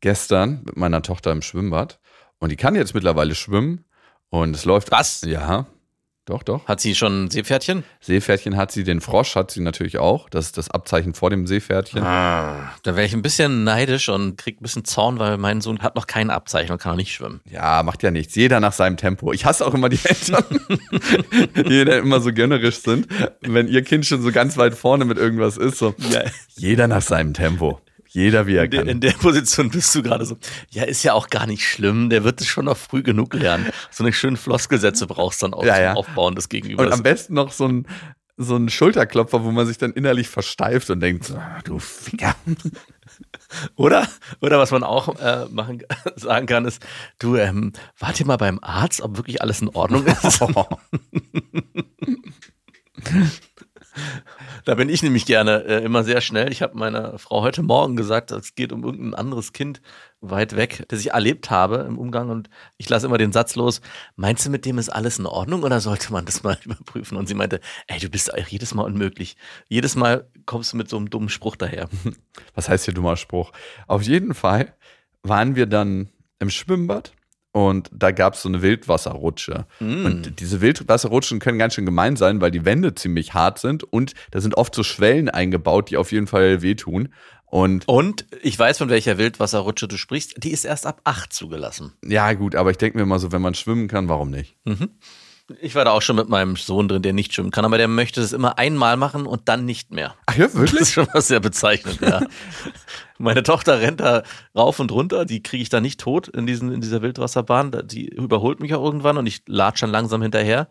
gestern mit meiner Tochter im Schwimmbad und die kann jetzt mittlerweile schwimmen und es läuft. Was? Ja. Doch, doch. Hat sie schon ein Seepferdchen? Seepferdchen hat sie, den Frosch hat sie natürlich auch. Das ist das Abzeichen vor dem Seepferdchen. Ah, da wäre ich ein bisschen neidisch und krieg ein bisschen Zorn, weil mein Sohn hat noch kein Abzeichen und kann auch nicht schwimmen. Ja, macht ja nichts. Jeder nach seinem Tempo. Ich hasse auch immer die Eltern, die immer so gönnerisch sind, wenn ihr Kind schon so ganz weit vorne mit irgendwas ist. So, ja. Jeder nach seinem Tempo. Jeder wie er in kann. Der, in der Position bist du gerade so. Ja, ist ja auch gar nicht schlimm. Der wird es schon noch früh genug lernen. So eine schöne Floskelsätze brauchst du dann auch ja, ja. Aufbauen des Gegenübers. Und am besten noch so ein, so ein Schulterklopfer, wo man sich dann innerlich versteift und denkt, so, du Ficker. Oder, oder was man auch äh, machen, sagen kann, ist, du, ähm, warte mal beim Arzt, ob wirklich alles in Ordnung ist. Da bin ich nämlich gerne äh, immer sehr schnell. Ich habe meiner Frau heute Morgen gesagt, es geht um irgendein anderes Kind weit weg, das ich erlebt habe im Umgang und ich lasse immer den Satz los, meinst du, mit dem ist alles in Ordnung oder sollte man das mal überprüfen? Und sie meinte, ey, du bist jedes Mal unmöglich. Jedes Mal kommst du mit so einem dummen Spruch daher. Was heißt hier dummer Spruch? Auf jeden Fall waren wir dann im Schwimmbad und da gab es so eine Wildwasserrutsche. Mm. Und diese Wildwasserrutschen können ganz schön gemein sein, weil die Wände ziemlich hart sind und da sind oft so Schwellen eingebaut, die auf jeden Fall wehtun. Und, und ich weiß, von welcher Wildwasserrutsche du sprichst, die ist erst ab acht zugelassen. Ja, gut, aber ich denke mir mal so, wenn man schwimmen kann, warum nicht? Mhm. Ich war da auch schon mit meinem Sohn drin, der nicht schwimmen kann, aber der möchte es immer einmal machen und dann nicht mehr. Ach ja, wirklich? Das ist schon was sehr bezeichnend, ja. Meine Tochter rennt da rauf und runter, die kriege ich da nicht tot in, diesen, in dieser Wildwasserbahn. Die überholt mich auch irgendwann und ich latsch dann langsam hinterher.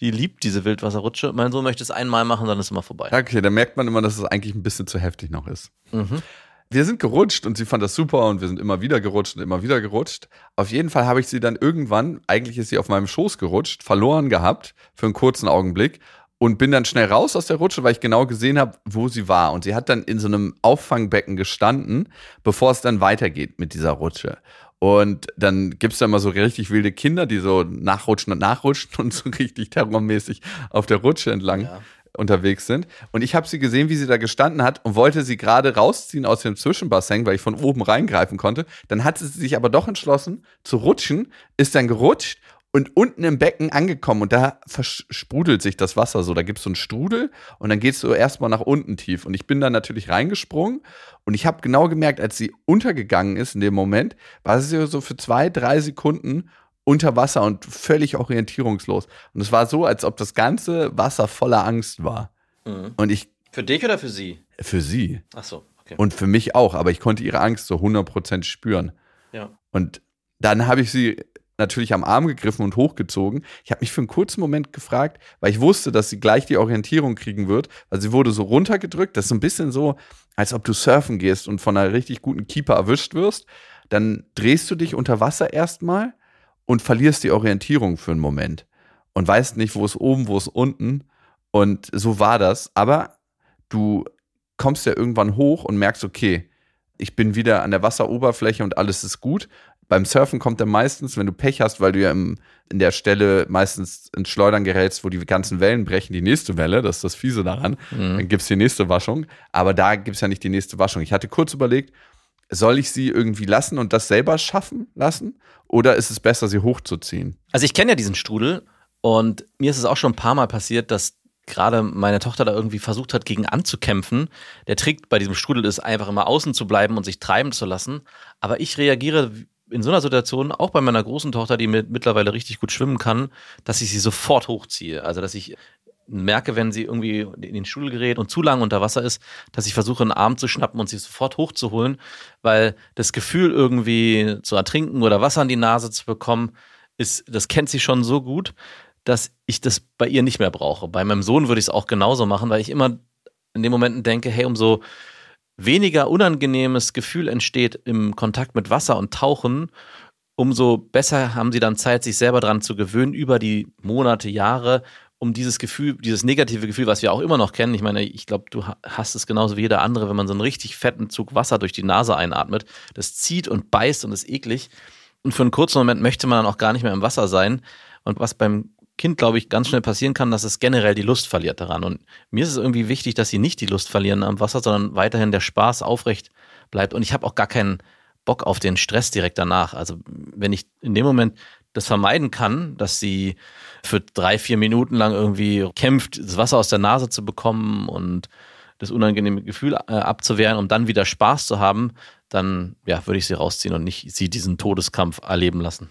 Die liebt diese Wildwasserrutsche. Mein Sohn möchte es einmal machen, dann ist es immer vorbei. Okay, da merkt man immer, dass es eigentlich ein bisschen zu heftig noch ist. Mhm. Wir sind gerutscht und sie fand das super und wir sind immer wieder gerutscht und immer wieder gerutscht. Auf jeden Fall habe ich sie dann irgendwann, eigentlich ist sie auf meinem Schoß gerutscht, verloren gehabt für einen kurzen Augenblick und bin dann schnell raus aus der Rutsche, weil ich genau gesehen habe, wo sie war. Und sie hat dann in so einem Auffangbecken gestanden, bevor es dann weitergeht mit dieser Rutsche. Und dann gibt es da immer so richtig wilde Kinder, die so nachrutschen und nachrutschen und so richtig terrormäßig auf der Rutsche entlang ja unterwegs sind. Und ich habe sie gesehen, wie sie da gestanden hat und wollte sie gerade rausziehen aus dem Zwischenbassin, weil ich von oben reingreifen konnte. Dann hat sie sich aber doch entschlossen zu rutschen, ist dann gerutscht und unten im Becken angekommen und da versprudelt sich das Wasser so. Da gibt es so einen Strudel und dann geht es so erstmal nach unten tief. Und ich bin dann natürlich reingesprungen und ich habe genau gemerkt, als sie untergegangen ist in dem Moment, war sie so für zwei, drei Sekunden unter Wasser und völlig orientierungslos. Und es war so, als ob das ganze Wasser voller Angst war. Mhm. Und ich. Für dich oder für sie? Für sie. Ach so, okay. Und für mich auch, aber ich konnte ihre Angst so 100% spüren. Ja. Und dann habe ich sie natürlich am Arm gegriffen und hochgezogen. Ich habe mich für einen kurzen Moment gefragt, weil ich wusste, dass sie gleich die Orientierung kriegen wird, weil sie wurde so runtergedrückt. Das ist so ein bisschen so, als ob du surfen gehst und von einer richtig guten Keeper erwischt wirst. Dann drehst du dich unter Wasser erstmal und verlierst die Orientierung für einen Moment und weißt nicht, wo ist oben, wo ist unten. Und so war das. Aber du kommst ja irgendwann hoch und merkst, okay, ich bin wieder an der Wasseroberfläche und alles ist gut. Beim Surfen kommt er meistens, wenn du Pech hast, weil du ja im, in der Stelle meistens ins Schleudern gerätst, wo die ganzen Wellen brechen, die nächste Welle, das ist das Fiese daran, Mhm. dann gibt's die nächste Waschung. Aber da gibt's ja nicht die nächste Waschung. Ich hatte kurz überlegt, soll ich sie irgendwie lassen und das selber schaffen lassen? Oder ist es besser, sie hochzuziehen? Also ich kenne ja diesen Strudel und mir ist es auch schon ein paar Mal passiert, dass gerade meine Tochter da irgendwie versucht hat, gegen anzukämpfen. Der Trick bei diesem Strudel ist einfach immer außen zu bleiben und sich treiben zu lassen. Aber ich reagiere in so einer Situation, auch bei meiner großen Tochter, die mit, mittlerweile richtig gut schwimmen kann, dass ich sie sofort hochziehe. Also dass ich merke, wenn sie irgendwie in den Strudel gerät und zu lang unter Wasser ist, dass ich versuche, einen Arm zu schnappen und sie sofort hochzuholen, weil das Gefühl irgendwie zu ertrinken oder Wasser in die Nase zu bekommen, ist, das kennt sie schon so gut, dass ich das bei ihr nicht mehr brauche. Bei meinem Sohn würde ich es auch genauso machen, weil ich immer in den Momenten denke, hey, umso weniger unangenehmes Gefühl entsteht im Kontakt mit Wasser und Tauchen, umso besser haben sie dann Zeit, sich selber dran zu gewöhnen über die Monate, Jahre, um dieses Gefühl, dieses negative Gefühl, was wir auch immer noch kennen. Ich meine, ich glaube, du hast es genauso wie jeder andere, wenn man so einen richtig fetten Zug Wasser durch die Nase einatmet. Das zieht und beißt und ist eklig. Und für einen kurzen Moment möchte man dann auch gar nicht mehr im Wasser sein. Und was beim Kind, glaube ich, ganz schnell passieren kann, dass es generell die Lust verliert daran. Und mir ist es irgendwie wichtig, dass sie nicht die Lust verlieren am Wasser, sondern weiterhin der Spaß aufrecht bleibt. Und ich habe auch gar keinen Bock auf den Stress direkt danach. Also wenn ich in dem Moment das vermeiden kann, dass sie für drei, vier Minuten lang irgendwie kämpft, das Wasser aus der Nase zu bekommen und das unangenehme Gefühl äh, abzuwehren, um dann wieder Spaß zu haben, dann ja, würde ich sie rausziehen und nicht sie diesen Todeskampf erleben lassen.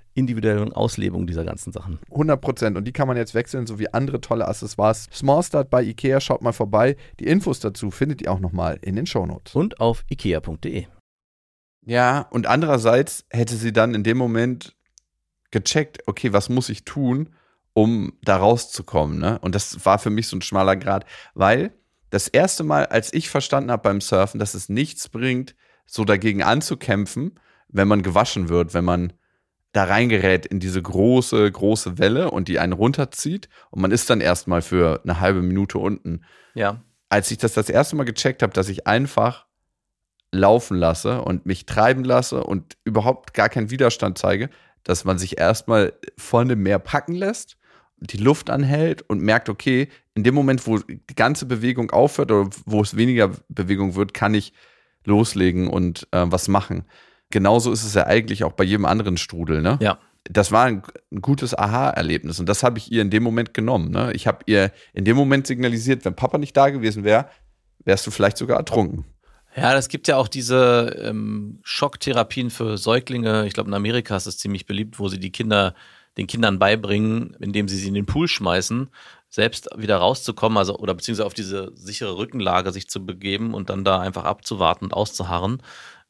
individuellen Auslebung dieser ganzen Sachen. 100 Prozent. Und die kann man jetzt wechseln, sowie andere tolle Accessoires. Small Start bei Ikea, schaut mal vorbei. Die Infos dazu findet ihr auch nochmal in den Shownotes. Und auf ikea.de. Ja, und andererseits hätte sie dann in dem Moment gecheckt, okay, was muss ich tun, um da rauszukommen. Ne? Und das war für mich so ein schmaler Grad, weil das erste Mal, als ich verstanden habe beim Surfen, dass es nichts bringt, so dagegen anzukämpfen, wenn man gewaschen wird, wenn man da reingerät in diese große, große Welle und die einen runterzieht und man ist dann erstmal für eine halbe Minute unten. Ja. Als ich das das erste Mal gecheckt habe, dass ich einfach laufen lasse und mich treiben lasse und überhaupt gar keinen Widerstand zeige, dass man sich erstmal von dem Meer packen lässt, die Luft anhält und merkt, okay, in dem Moment, wo die ganze Bewegung aufhört oder wo es weniger Bewegung wird, kann ich loslegen und äh, was machen. Genauso ist es ja eigentlich auch bei jedem anderen Strudel, ne? Ja. Das war ein, ein gutes Aha-Erlebnis und das habe ich ihr in dem Moment genommen. Ne? Ich habe ihr in dem Moment signalisiert, wenn Papa nicht da gewesen wäre, wärst du vielleicht sogar ertrunken. Ja, es gibt ja auch diese ähm, Schocktherapien für Säuglinge. Ich glaube, in Amerika ist es ziemlich beliebt, wo sie die Kinder den Kindern beibringen, indem sie sie in den Pool schmeißen, selbst wieder rauszukommen, also oder beziehungsweise auf diese sichere Rückenlage sich zu begeben und dann da einfach abzuwarten und auszuharren.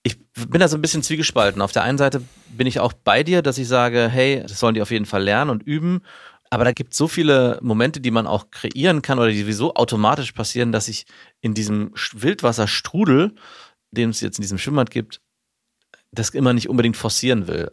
Ich bin da so ein bisschen zwiegespalten. Auf der einen Seite bin ich auch bei dir, dass ich sage, hey, das sollen die auf jeden Fall lernen und üben. Aber da gibt es so viele Momente, die man auch kreieren kann oder die sowieso automatisch passieren, dass ich in diesem Wildwasserstrudel, den es jetzt in diesem Schwimmbad gibt, das immer nicht unbedingt forcieren will.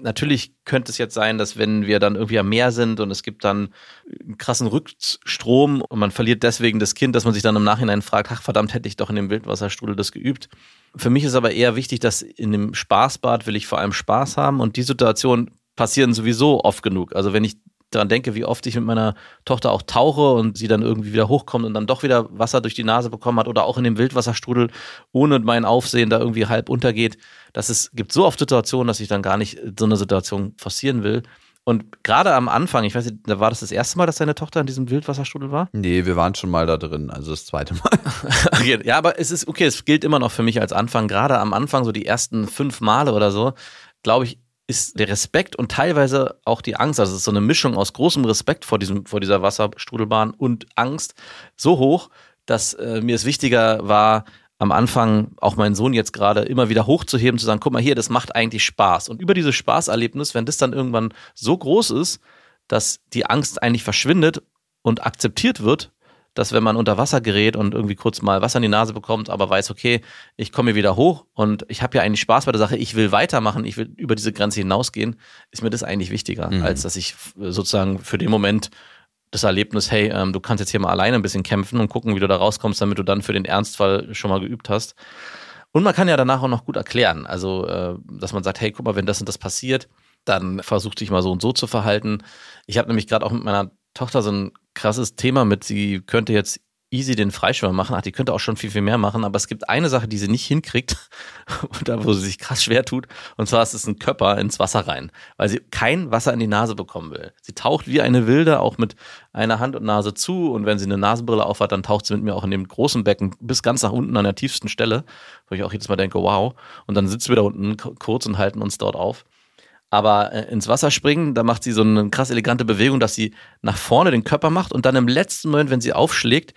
Natürlich könnte es jetzt sein, dass wenn wir dann irgendwie am Meer sind und es gibt dann einen krassen Rückstrom und man verliert deswegen das Kind, dass man sich dann im Nachhinein fragt, ach verdammt, hätte ich doch in dem Wildwasserstrudel das geübt. Für mich ist aber eher wichtig, dass in dem Spaßbad will ich vor allem Spaß haben und die Situationen passieren sowieso oft genug. Also wenn ich daran denke, wie oft ich mit meiner Tochter auch tauche und sie dann irgendwie wieder hochkommt und dann doch wieder Wasser durch die Nase bekommen hat oder auch in dem Wildwasserstrudel ohne mein Aufsehen da irgendwie halb untergeht. Das ist, gibt so oft Situationen, dass ich dann gar nicht so eine Situation forcieren will. Und gerade am Anfang, ich weiß nicht, da war das das erste Mal, dass deine Tochter in diesem Wildwasserstrudel war? Nee, wir waren schon mal da drin, also das zweite Mal. Okay, ja, aber es ist okay, es gilt immer noch für mich als Anfang. Gerade am Anfang, so die ersten fünf Male oder so, glaube ich, ist der Respekt und teilweise auch die Angst, also es ist so eine Mischung aus großem Respekt vor, diesem, vor dieser Wasserstrudelbahn und Angst so hoch, dass äh, mir es wichtiger war, am Anfang auch meinen Sohn jetzt gerade immer wieder hochzuheben, zu sagen, guck mal hier, das macht eigentlich Spaß. Und über dieses Spaßerlebnis, wenn das dann irgendwann so groß ist, dass die Angst eigentlich verschwindet und akzeptiert wird, dass wenn man unter Wasser gerät und irgendwie kurz mal Wasser in die Nase bekommt, aber weiß, okay, ich komme hier wieder hoch und ich habe ja eigentlich Spaß bei der Sache, ich will weitermachen, ich will über diese Grenze hinausgehen, ist mir das eigentlich wichtiger, mhm. als dass ich sozusagen für den Moment das Erlebnis, hey, ähm, du kannst jetzt hier mal alleine ein bisschen kämpfen und gucken, wie du da rauskommst, damit du dann für den Ernstfall schon mal geübt hast. Und man kann ja danach auch noch gut erklären, also äh, dass man sagt, hey, guck mal, wenn das und das passiert, dann versuch dich mal so und so zu verhalten. Ich habe nämlich gerade auch mit meiner Tochter so ein krasses Thema mit, sie könnte jetzt easy den Freischwimmer machen. Ach, die könnte auch schon viel, viel mehr machen, aber es gibt eine Sache, die sie nicht hinkriegt, und da wo sie sich krass schwer tut, und zwar ist es ein Körper ins Wasser rein, weil sie kein Wasser in die Nase bekommen will. Sie taucht wie eine Wilde, auch mit einer Hand und Nase zu, und wenn sie eine Nasenbrille aufhat, dann taucht sie mit mir auch in dem großen Becken bis ganz nach unten an der tiefsten Stelle, wo ich auch jedes Mal denke, wow, und dann sitzen wir da unten kurz und halten uns dort auf. Aber äh, ins Wasser springen, da macht sie so eine krass elegante Bewegung, dass sie nach vorne den Körper macht und dann im letzten Moment, wenn sie aufschlägt,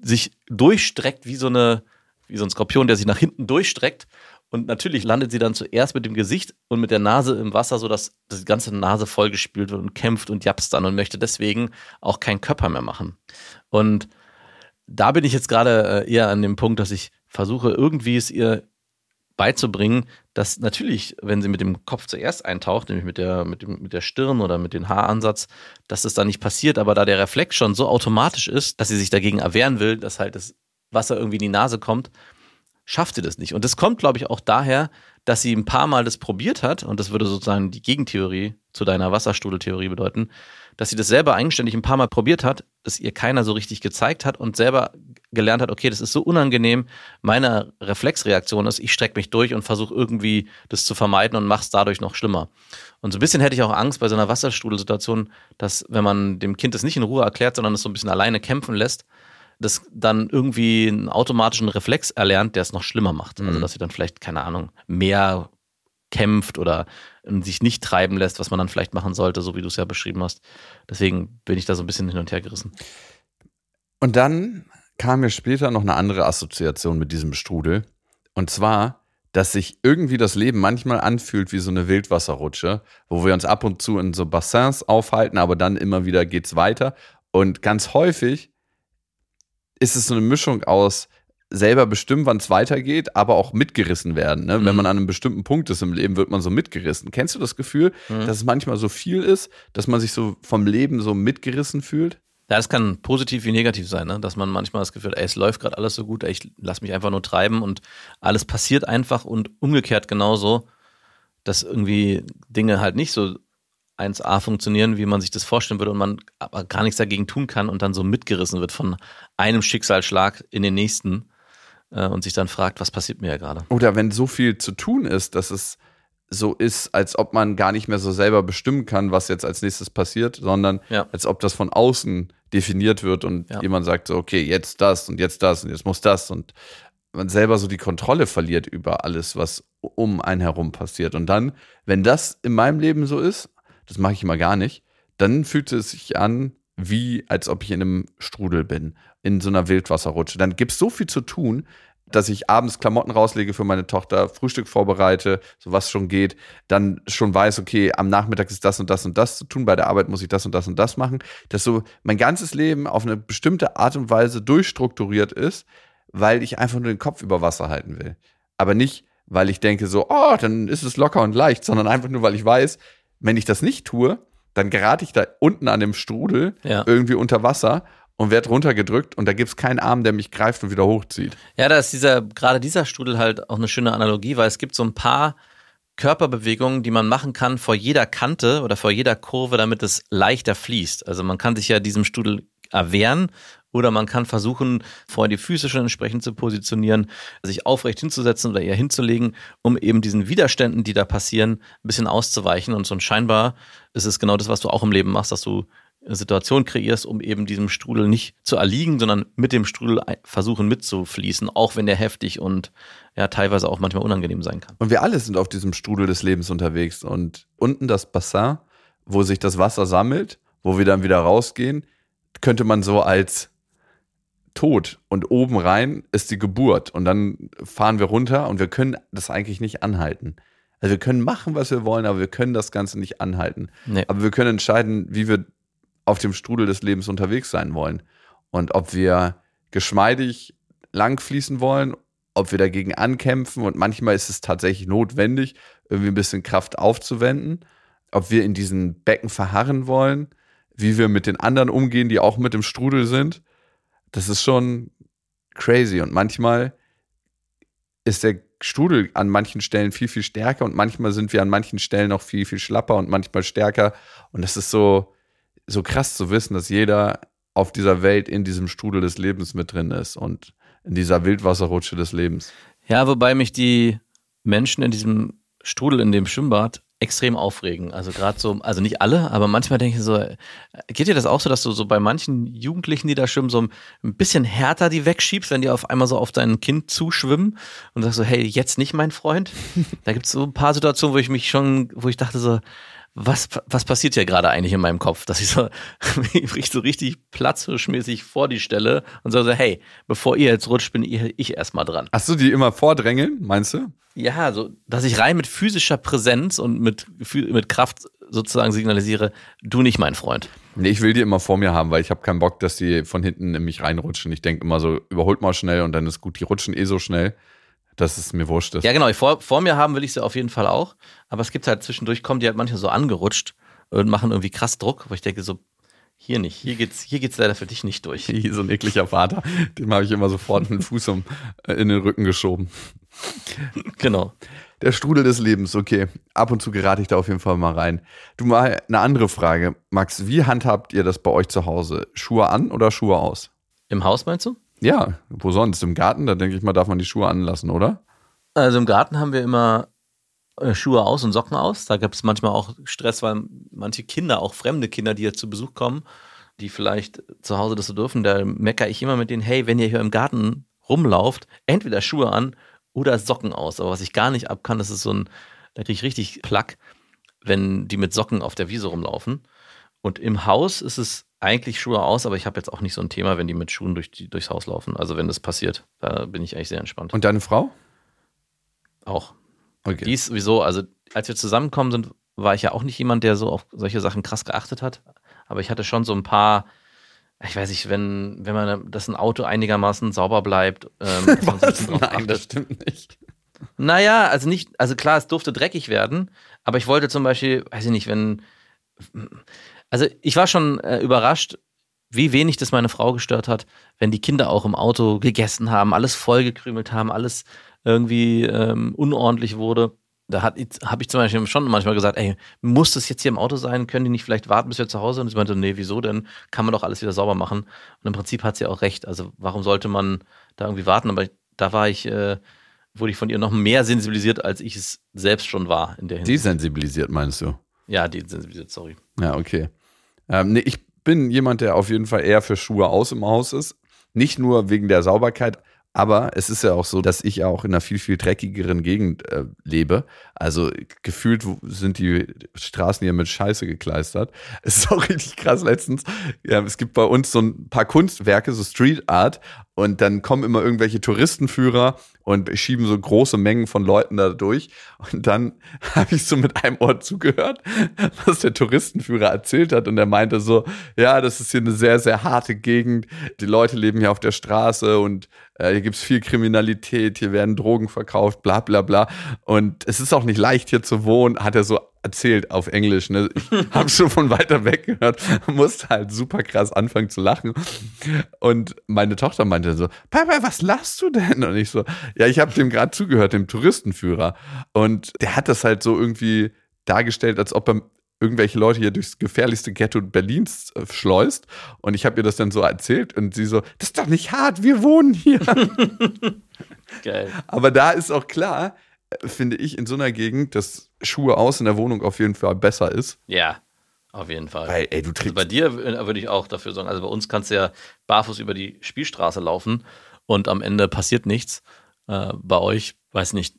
sich durchstreckt wie so eine, wie so ein Skorpion, der sich nach hinten durchstreckt. Und natürlich landet sie dann zuerst mit dem Gesicht und mit der Nase im Wasser, sodass die ganze Nase vollgespült wird und kämpft und japst dann und möchte deswegen auch keinen Körper mehr machen. Und da bin ich jetzt gerade äh, eher an dem Punkt, dass ich versuche, irgendwie es ihr beizubringen, dass natürlich, wenn sie mit dem Kopf zuerst eintaucht, nämlich mit der, mit, dem, mit der Stirn oder mit dem Haaransatz, dass das dann nicht passiert, aber da der Reflex schon so automatisch ist, dass sie sich dagegen erwehren will, dass halt das Wasser irgendwie in die Nase kommt, schafft sie das nicht. Und das kommt, glaube ich, auch daher, dass sie ein paar Mal das probiert hat, und das würde sozusagen die Gegentheorie zu deiner Wasserstudeltheorie bedeuten, dass sie das selber eigenständig ein paar Mal probiert hat, das ihr keiner so richtig gezeigt hat und selber gelernt hat, okay, das ist so unangenehm, meine Reflexreaktion ist, ich strecke mich durch und versuche irgendwie das zu vermeiden und mache es dadurch noch schlimmer. Und so ein bisschen hätte ich auch Angst bei so einer Wasserstrudelsituation, dass wenn man dem Kind das nicht in Ruhe erklärt, sondern es so ein bisschen alleine kämpfen lässt, das dann irgendwie einen automatischen Reflex erlernt, der es noch schlimmer macht. Also, mhm. Also dass sie dann vielleicht, keine Ahnung, mehr kämpft oder sich nicht treiben lässt, was man dann vielleicht machen sollte, so wie du es ja beschrieben hast. Deswegen bin ich da so ein bisschen hin und her gerissen. Und dann kam mir später noch eine andere Assoziation mit diesem Strudel. Und zwar, dass sich irgendwie das Leben manchmal anfühlt wie so eine Wildwasserrutsche, wo wir uns ab und zu in so Bassins aufhalten, aber dann immer wieder geht's weiter. Und ganz häufig ist es so eine Mischung aus, selber bestimmen, wann es weitergeht, aber auch mitgerissen werden. Ne? Mhm. Wenn man an einem bestimmten Punkt ist im Leben, wird man so mitgerissen. Kennst du das Gefühl, mhm. dass es manchmal so viel ist, dass man sich so vom Leben so mitgerissen fühlt? Ja, es kann positiv wie negativ sein, ne? dass man manchmal das Gefühl hat, ey, es läuft gerade alles so gut, ey, ich lass mich einfach nur treiben und alles passiert einfach und umgekehrt genauso, dass irgendwie Dinge halt nicht so 1a funktionieren, wie man sich das vorstellen würde und man aber gar nichts dagegen tun kann und dann so mitgerissen wird von einem Schicksalsschlag in den nächsten äh, und sich dann fragt, was passiert mir ja gerade. Oder wenn so viel zu tun ist, dass es so ist, als ob man gar nicht mehr so selber bestimmen kann, was jetzt als nächstes passiert, sondern ja. als ob das von außen definiert wird und ja. jemand sagt so, okay, jetzt das und jetzt das und jetzt muss das und man selber so die Kontrolle verliert über alles, was um einen herum passiert. Und dann, wenn das in meinem Leben so ist, das mache ich immer gar nicht, dann fühlt es sich an, wie als ob ich in einem Strudel bin, in so einer Wildwasserrutsche. Dann gibt es so viel zu tun, dass ich abends Klamotten rauslege für meine Tochter, Frühstück vorbereite, so was schon geht, dann schon weiß, okay, am Nachmittag ist das und das und das zu tun, bei der Arbeit muss ich das und das und das machen, dass so mein ganzes Leben auf eine bestimmte Art und Weise durchstrukturiert ist, weil ich einfach nur den Kopf über Wasser halten will. Aber nicht, weil ich denke so, oh, dann ist es locker und leicht, sondern einfach nur, weil ich weiß, wenn ich das nicht tue, dann gerate ich da unten an dem Strudel ja. irgendwie unter Wasser und werde runtergedrückt und da gibt es keinen Arm, der mich greift und wieder hochzieht. Ja, da ist dieser, gerade dieser Strudel halt auch eine schöne Analogie, weil es gibt so ein paar Körperbewegungen, die man machen kann vor jeder Kante oder vor jeder Kurve, damit es leichter fließt. Also man kann sich ja diesem Strudel erwehren oder man kann versuchen, vorher die Füße schon entsprechend zu positionieren, sich aufrecht hinzusetzen oder eher hinzulegen, um eben diesen Widerständen, die da passieren, ein bisschen auszuweichen. Und so ein scheinbar ist es genau das, was du auch im Leben machst, dass du Situation kreierst, um eben diesem Strudel nicht zu erliegen, sondern mit dem Strudel versuchen mitzufließen, auch wenn der heftig und ja teilweise auch manchmal unangenehm sein kann. Und wir alle sind auf diesem Strudel des Lebens unterwegs und unten das Bassin, wo sich das Wasser sammelt, wo wir dann wieder rausgehen, könnte man so als Tod und oben rein ist die Geburt und dann fahren wir runter und wir können das eigentlich nicht anhalten. Also wir können machen, was wir wollen, aber wir können das Ganze nicht anhalten. Nee. Aber wir können entscheiden, wie wir auf dem Strudel des Lebens unterwegs sein wollen. Und ob wir geschmeidig lang fließen wollen, ob wir dagegen ankämpfen und manchmal ist es tatsächlich notwendig, irgendwie ein bisschen Kraft aufzuwenden, ob wir in diesen Becken verharren wollen, wie wir mit den anderen umgehen, die auch mit dem Strudel sind. Das ist schon crazy und manchmal ist der Strudel an manchen Stellen viel, viel stärker und manchmal sind wir an manchen Stellen noch viel, viel schlapper und manchmal stärker und das ist so, so krass zu wissen, dass jeder auf dieser Welt in diesem Strudel des Lebens mit drin ist und in dieser Wildwasserrutsche des Lebens. Ja, wobei mich die Menschen in diesem Strudel in dem Schwimmbad extrem aufregen. Also gerade so, also nicht alle, aber manchmal denke ich so, äh, geht dir das auch so, dass du so bei manchen Jugendlichen, die da schwimmen, so ein bisschen härter die wegschiebst, wenn die auf einmal so auf dein Kind zuschwimmen und sagst so, hey, jetzt nicht mein Freund? Da gibt es so ein paar Situationen, wo ich mich schon, wo ich dachte so, was, was passiert hier gerade eigentlich in meinem Kopf, dass ich so, ich so richtig platzhirschmäßig vor die stelle und so, so, hey, bevor ihr jetzt rutscht, bin ich, ich erstmal dran. Hast du die immer vordrängeln, meinst du? Ja, so, dass ich rein mit physischer Präsenz und mit, mit Kraft sozusagen signalisiere, du nicht mein Freund. Nee, ich will die immer vor mir haben, weil ich habe keinen Bock, dass die von hinten in mich reinrutschen. Ich denke immer so, überholt mal schnell und dann ist gut, die rutschen eh so schnell, dass es mir wurscht ist. Ja, genau, vor, vor mir haben will ich sie auf jeden Fall auch, aber es gibt halt zwischendurch, kommen die halt manchmal so angerutscht und machen irgendwie krass Druck, wo ich denke so, hier nicht, hier geht's, hier geht's leider für dich nicht durch. Hier so ein ekliger Vater, dem habe ich immer sofort einen Fuß um, äh, in den Rücken geschoben. Genau. Der Strudel des Lebens, okay. Ab und zu gerate ich da auf jeden Fall mal rein. Du mal eine andere Frage. Max, wie handhabt ihr das bei euch zu Hause? Schuhe an oder Schuhe aus? Im Haus meinst du? Ja, wo sonst? Im Garten? Da denke ich mal, darf man die Schuhe anlassen, oder? Also im Garten haben wir immer äh, Schuhe aus und Socken aus. Da gibt es manchmal auch Stress, weil manche Kinder, auch fremde Kinder, die jetzt zu Besuch kommen, die vielleicht zu Hause das so dürfen, da meckere ich immer mit denen, hey, wenn ihr hier im Garten rumlauft, entweder Schuhe an oder Socken aus. Aber was ich gar nicht ab kann, das ist so ein, da kriege ich richtig Plack, wenn die mit Socken auf der Wiese rumlaufen. Und im Haus ist es eigentlich Schuhe aus, aber ich habe jetzt auch nicht so ein Thema, wenn die mit Schuhen durch die, durchs Haus laufen. Also wenn das passiert, da bin ich eigentlich sehr entspannt. Und deine Frau? auch. Okay. Die ist sowieso, also als wir zusammengekommen sind, war ich ja auch nicht jemand, der so auf solche Sachen krass geachtet hat. Aber ich hatte schon so ein paar, ich weiß nicht, wenn, wenn man, dass ein Auto einigermaßen sauber bleibt. Ähm, drauf Nein, achtet. das stimmt nicht. Naja, also nicht, also klar, es durfte dreckig werden, aber ich wollte zum Beispiel, weiß ich nicht, wenn, also ich war schon äh, überrascht, wie wenig das meine Frau gestört hat, wenn die Kinder auch im Auto gegessen haben, alles vollgekrümelt haben, alles irgendwie ähm, unordentlich wurde. Da habe ich zum Beispiel schon manchmal gesagt, ey, muss das jetzt hier im Auto sein? Können die nicht vielleicht warten, bis wir zu Hause sind? Und sie meinte, nee, wieso denn? Kann man doch alles wieder sauber machen. Und im Prinzip hat sie auch recht. Also warum sollte man da irgendwie warten? Aber da war ich, äh, wurde ich von ihr noch mehr sensibilisiert, als ich es selbst schon war in der Hinsicht. Desensibilisiert, meinst du? Ja, desensibilisiert, sorry. Ja, okay. Ähm, nee, ich bin jemand, der auf jeden Fall eher für Schuhe aus im Haus ist. Nicht nur wegen der Sauberkeit, aber es ist ja auch so, dass ich auch in einer viel, viel dreckigeren Gegend äh, lebe. Also gefühlt sind die Straßen hier mit Scheiße gekleistert. Es ist auch richtig krass letztens. Ja, es gibt bei uns so ein paar Kunstwerke, so Street Art. Und dann kommen immer irgendwelche Touristenführer und schieben so große Mengen von Leuten da durch. Und dann habe ich so mit einem Ohr zugehört, was der Touristenführer erzählt hat. Und er meinte so, ja, das ist hier eine sehr, sehr harte Gegend. Die Leute leben hier auf der Straße und äh, hier gibt's viel Kriminalität, hier werden Drogen verkauft, bla bla bla. Und es ist auch nicht leicht hier zu wohnen, hat er so erzählt auf Englisch. Ne? Ich habe schon von weiter weg gehört, musste halt super krass anfangen zu lachen. Und meine Tochter meinte so, Papa, was lachst du denn? Und ich so, ja, ich habe dem gerade zugehört, dem Touristenführer. Und der hat das halt so irgendwie dargestellt, als ob er irgendwelche Leute hier durchs gefährlichste Ghetto Berlins äh, schleust. Und ich habe ihr das dann so erzählt und sie so, das ist doch nicht hart, wir wohnen hier. Geil. Aber da ist auch klar, äh, finde ich, in so einer Gegend, dass Schuhe aus in der Wohnung auf jeden Fall besser ist. Ja, auf jeden Fall. Weil, ey, du Also bei dir äh, würde ich auch dafür sorgen. Also bei uns kannst du ja barfuß über die Spielstraße laufen und am Ende passiert nichts. Äh, bei euch, weiß nicht,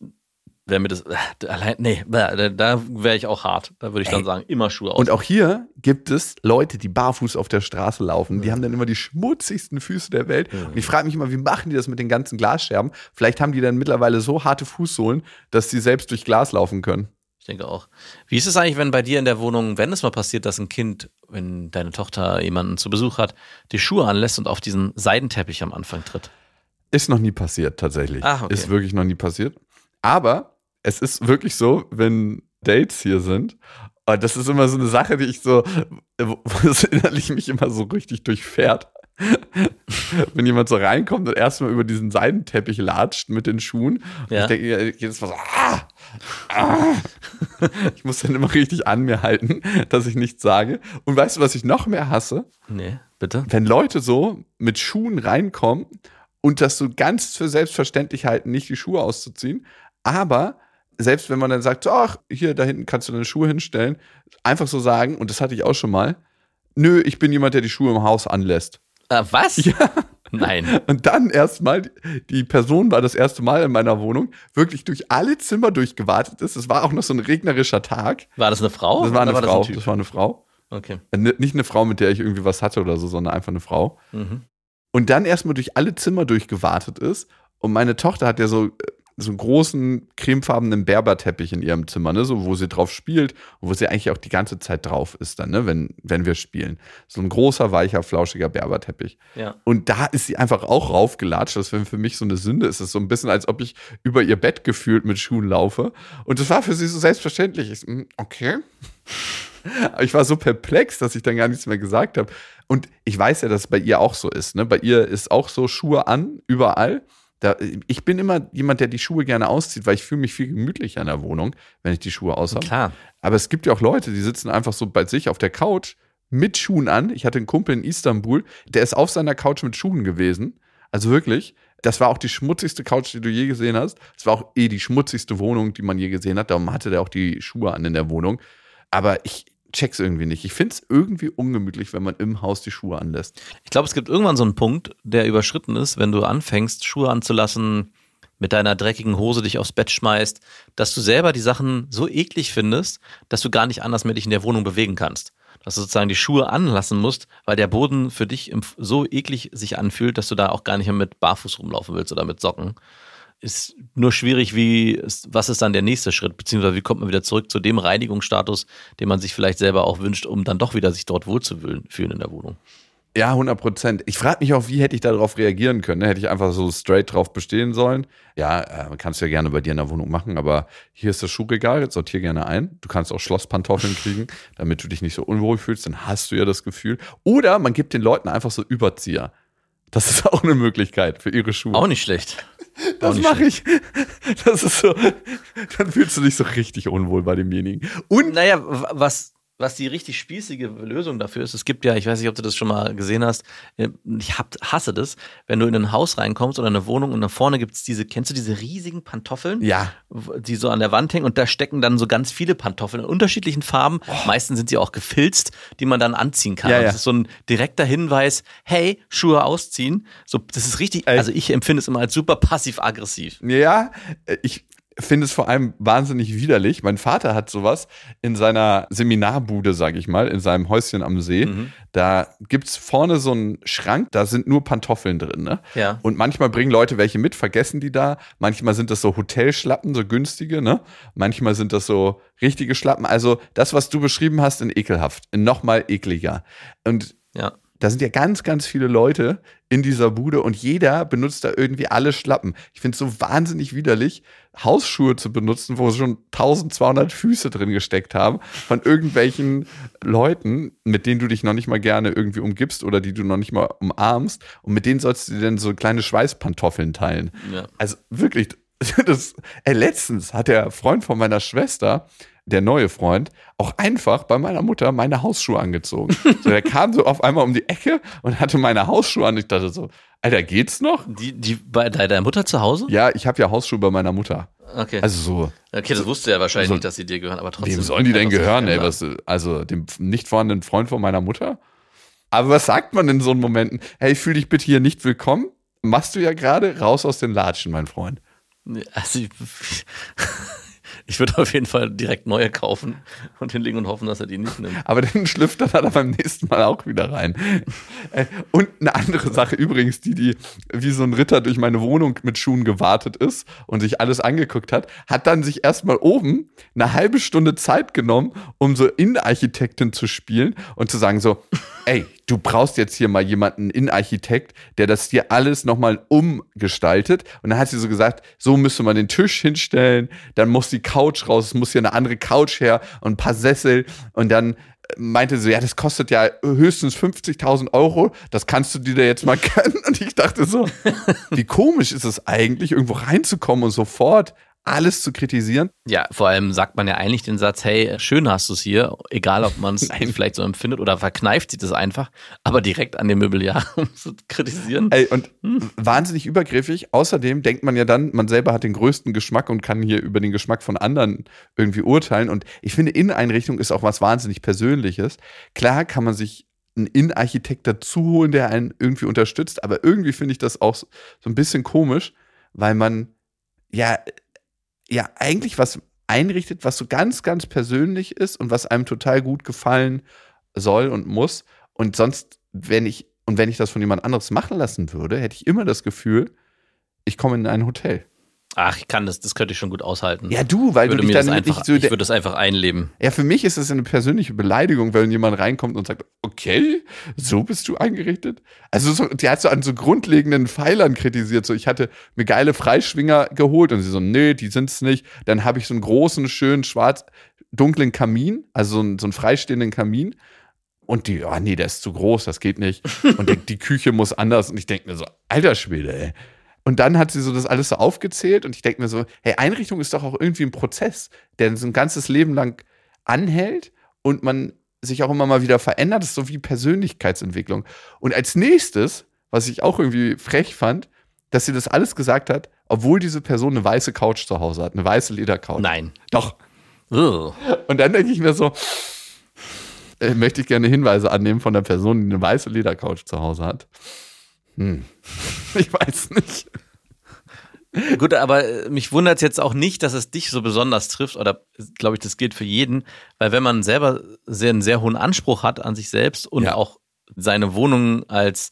wäre mir das äh, allein, nee, da, da wäre ich auch hart. Da würde ich dann Ey. sagen, immer Schuhe aus. Und auch hier gibt es Leute, die barfuß auf der Straße laufen. Die haben dann immer die schmutzigsten Füße der Welt. Und ich frage mich immer, wie machen die das mit den ganzen Glasscherben? Vielleicht haben die dann mittlerweile so harte Fußsohlen, dass sie selbst durch Glas laufen können. Ich denke auch. Wie ist es eigentlich, wenn bei dir in der Wohnung, wenn es mal passiert, dass ein Kind, wenn deine Tochter jemanden zu Besuch hat, die Schuhe anlässt und auf diesen Seidenteppich am Anfang tritt? Ist noch nie passiert, tatsächlich. Ah, okay. Ist wirklich noch nie passiert. Aber es ist wirklich so, wenn Dates hier sind, und das ist immer so eine Sache, die ich so, wo es innerlich mich immer so richtig durchfährt. wenn jemand so reinkommt und erstmal über diesen Seidenteppich latscht mit den Schuhen. Ja. Ich denke jedes Mal so, ah, ah. Ich muss dann immer richtig an mir halten, dass ich nichts sage. Und weißt du, was ich noch mehr hasse? Nee, bitte? wenn Leute so mit Schuhen reinkommen und das so ganz für selbstverständlich halten, nicht die Schuhe auszuziehen, aber selbst wenn man dann sagt, so, ach, hier, da hinten kannst du deine Schuhe hinstellen, einfach so sagen, und das hatte ich auch schon mal, nö, ich bin jemand, der die Schuhe im Haus anlässt. Äh, was? Ja. Nein. Und dann erstmal, die Person war das erste Mal in meiner Wohnung, wirklich durch alle Zimmer durchgewartet ist. Es war auch noch so ein regnerischer Tag. War das eine Frau? Das war eine oder Frau. Das ein Das war eine Frau. Okay. Äh, Nicht eine Frau, mit der ich irgendwie was hatte oder so, sondern einfach eine Frau. Mhm. und dann erstmal durch alle Zimmer durchgewartet ist. Und meine Tochter hat ja so, äh, so einen großen cremefarbenen Berberteppich in ihrem Zimmer, ne, so wo sie drauf spielt und wo sie eigentlich auch die ganze Zeit drauf ist dann, ne, wenn, wenn wir spielen. So ein großer, weicher, flauschiger Berberteppich. Ja. Und da ist sie einfach auch raufgelatscht. Das wäre für mich so eine Sünde. Es ist so ein bisschen, als ob ich über ihr Bett gefühlt mit Schuhen laufe. Und das war für sie so selbstverständlich. Ich, hm, okay. Ich war so perplex, dass ich dann gar nichts mehr gesagt habe. Und ich weiß ja, dass es bei ihr auch so ist. Ne? Bei ihr ist auch so Schuhe an, überall. Da, ich bin immer jemand, der die Schuhe gerne auszieht, weil ich fühle mich viel gemütlicher in der Wohnung, wenn ich die Schuhe aus habe. Klar. Aber es gibt ja auch Leute, die sitzen einfach so bei sich auf der Couch mit Schuhen an. Ich hatte einen Kumpel in Istanbul, der ist auf seiner Couch mit Schuhen gewesen. Also wirklich, das war auch die schmutzigste Couch, die du je gesehen hast. Es war auch eh die schmutzigste Wohnung, die man je gesehen hat. Darum hatte der auch die Schuhe an in der Wohnung. Aber ich check's irgendwie nicht. Ich find's irgendwie ungemütlich, wenn man im Haus die Schuhe anlässt. Ich glaube, es gibt irgendwann so einen Punkt, der überschritten ist, wenn du anfängst, Schuhe anzulassen, mit deiner dreckigen Hose dich aufs Bett schmeißt, dass du selber die Sachen so eklig findest, dass du gar nicht anders mehr dich in der Wohnung bewegen kannst. Dass du sozusagen die Schuhe anlassen musst, weil der Boden für dich so eklig sich anfühlt, dass du da auch gar nicht mehr mit Barfuß rumlaufen willst oder mit Socken. Ist nur schwierig, wie, was ist dann der nächste Schritt, beziehungsweise wie kommt man wieder zurück zu dem Reinigungsstatus, den man sich vielleicht selber auch wünscht, um dann doch wieder sich dort wohlzufühlen fühlen in der Wohnung. Ja, 100 Prozent. Ich frage mich auch, wie hätte ich darauf reagieren können? ne? Hätte ich einfach so straight drauf bestehen sollen? Ja, äh, kannst du ja gerne bei dir in der Wohnung machen, aber hier ist das Schuhregal, jetzt sortier gerne ein. Du kannst auch Schlosspantoffeln kriegen, damit du dich nicht so unwohl fühlst, dann hast du ja das Gefühl. Oder man gibt den Leuten einfach so Überzieher. Das ist auch eine Möglichkeit für ihre Schuhe. Auch nicht schlecht. Das mache ich. Das ist so, dann fühlst du dich so richtig unwohl bei demjenigen. Und Naja, was, was die richtig spießige Lösung dafür ist, es gibt ja, ich weiß nicht, ob du das schon mal gesehen hast, äh, ich hab, hasse das, wenn du in ein Haus reinkommst oder eine Wohnung und da vorne gibt es diese, kennst du diese riesigen Pantoffeln? ja, die so an der Wand hängen und da stecken dann so ganz viele Pantoffeln in unterschiedlichen Farben. Meistens sind sie auch gefilzt, die man dann anziehen kann. Ja, ja. Das ist so ein direkter Hinweis, hey, Schuhe ausziehen. So, das ist richtig, Ey. also ich empfinde es immer als super passiv-aggressiv. Ja, äh, ich finde es vor allem wahnsinnig widerlich. Mein Vater hat sowas in seiner Seminarbude, sage ich mal, in seinem Häuschen am See. Mhm. Da gibt's vorne so einen Schrank, da sind nur Pantoffeln drin. Ne? Ja. Und manchmal bringen Leute welche mit, vergessen die da. Manchmal sind das so Hotelschlappen, so günstige. Ne? Manchmal sind das so richtige Schlappen. Also das, was du beschrieben hast, in ekelhaft, in noch mal ekliger. Und Ja. Da sind ja ganz, ganz viele Leute in dieser Bude und jeder benutzt da irgendwie alle Schlappen. Ich finde es so wahnsinnig widerlich, Hausschuhe zu benutzen, wo schon 1200 Füße drin gesteckt haben, von irgendwelchen Leuten, mit denen du dich noch nicht mal gerne irgendwie umgibst oder die du noch nicht mal umarmst. Und mit denen sollst du dir dann so kleine Schweißpantoffeln teilen. Ja. Also wirklich, das, ey, letztens hat der Freund von meiner Schwester, der neue Freund, auch einfach bei meiner Mutter meine Hausschuhe angezogen. So, der kam so auf einmal um die Ecke und hatte meine Hausschuhe an. Ich dachte so, Alter, geht's noch? Die, die bei deiner Mutter zu Hause? Ja, ich habe ja Hausschuhe bei meiner Mutter. Okay. Also so, okay, das wusste er wahrscheinlich so- nicht, dass sie dir gehören, aber trotzdem. wem sollen die denn gehören, ey? Was, also dem nicht vorhandenen Freund von meiner Mutter? Aber was sagt man in so einen Momenten? Hey, fühl dich bitte hier nicht willkommen. Machst du ja gerade raus aus den Latschen, mein Freund. Also ich, würde auf jeden Fall direkt neue kaufen und hinlegen und hoffen, dass er die nicht nimmt. Aber dann schlüpft er dann beim nächsten Mal auch wieder rein. Äh, Und eine andere Sache übrigens, die, die wie so ein Ritter durch meine Wohnung mit Schuhen gewartet ist und sich alles angeguckt hat, hat dann sich erstmal oben eine halbe Stunde Zeit genommen, um so Innenarchitektin zu spielen und zu sagen so, ey, du brauchst jetzt hier mal jemanden Innenarchitekt, der das hier alles nochmal umgestaltet. Und dann hat sie so gesagt, so müsste man den Tisch hinstellen, dann muss die Couch raus, es muss hier eine andere Couch her und ein paar Sessel. Und dann meinte sie, ja, das kostet ja höchstens 50.000 Euro, das kannst du dir da jetzt mal gönnen. Und ich dachte so, wie komisch ist es eigentlich, irgendwo reinzukommen und sofort alles zu kritisieren. Ja, vor allem sagt man ja eigentlich den Satz, hey, schön hast du es hier, egal ob man es vielleicht so empfindet oder verkneift sich das einfach, aber direkt an dem Mobiliar, um zu kritisieren. Ey, und wahnsinnig übergriffig. Außerdem denkt man ja dann, man selber hat den größten Geschmack und kann hier über den Geschmack von anderen irgendwie urteilen. Und ich finde, Inneneinrichtung ist auch was wahnsinnig Persönliches. Klar kann man sich einen Innenarchitekt dazu holen, der einen irgendwie unterstützt, aber irgendwie finde ich das auch so ein bisschen komisch, weil man ja, ja eigentlich was einrichtet, was so ganz, ganz persönlich ist und was einem total gut gefallen soll und muss. Und sonst, wenn ich, und wenn ich das von jemand anderes machen lassen würde, hätte ich immer das Gefühl, ich komme in ein Hotel. Ach, ich kann das, das könnte ich schon gut aushalten. Ja, du, weil du dich dann das einfach, nicht so. ich würde das einfach einleben. Ja, für mich ist es eine persönliche Beleidigung, wenn jemand reinkommt und sagt, okay, so bist du eingerichtet. Also so, die hat so an so grundlegenden Pfeilern kritisiert. So, ich hatte mir geile Freischwinger geholt und sie so, nee, die sind's nicht. Dann habe ich so einen großen, schönen, schwarz, dunklen Kamin, also so einen, so einen freistehenden Kamin. Und die, oh nee, der ist zu groß, das geht nicht. Und die, die Küche muss anders. Und ich denke mir so, alter Schwede, ey. Und dann hat sie so das alles so aufgezählt und ich denke mir so, hey, Einrichtung ist doch auch irgendwie ein Prozess, der so ein ganzes Leben lang anhält und man sich auch immer mal wieder verändert. Das ist so wie Persönlichkeitsentwicklung. Und als nächstes, was ich auch irgendwie frech fand, dass sie das alles gesagt hat, obwohl diese Person eine weiße Couch zu Hause hat, eine weiße Ledercouch. Nein. Doch. Ugh. Und dann denke ich mir so, äh, möchte ich gerne Hinweise annehmen von der Person, die eine weiße Ledercouch zu Hause hat. Hm. Ich weiß nicht. Gut, aber äh, mich wundert es jetzt auch nicht, dass es dich so besonders trifft, oder glaube ich, das gilt für jeden, weil wenn man selber sehr, einen sehr hohen Anspruch hat an sich selbst und Ja. auch seine Wohnung als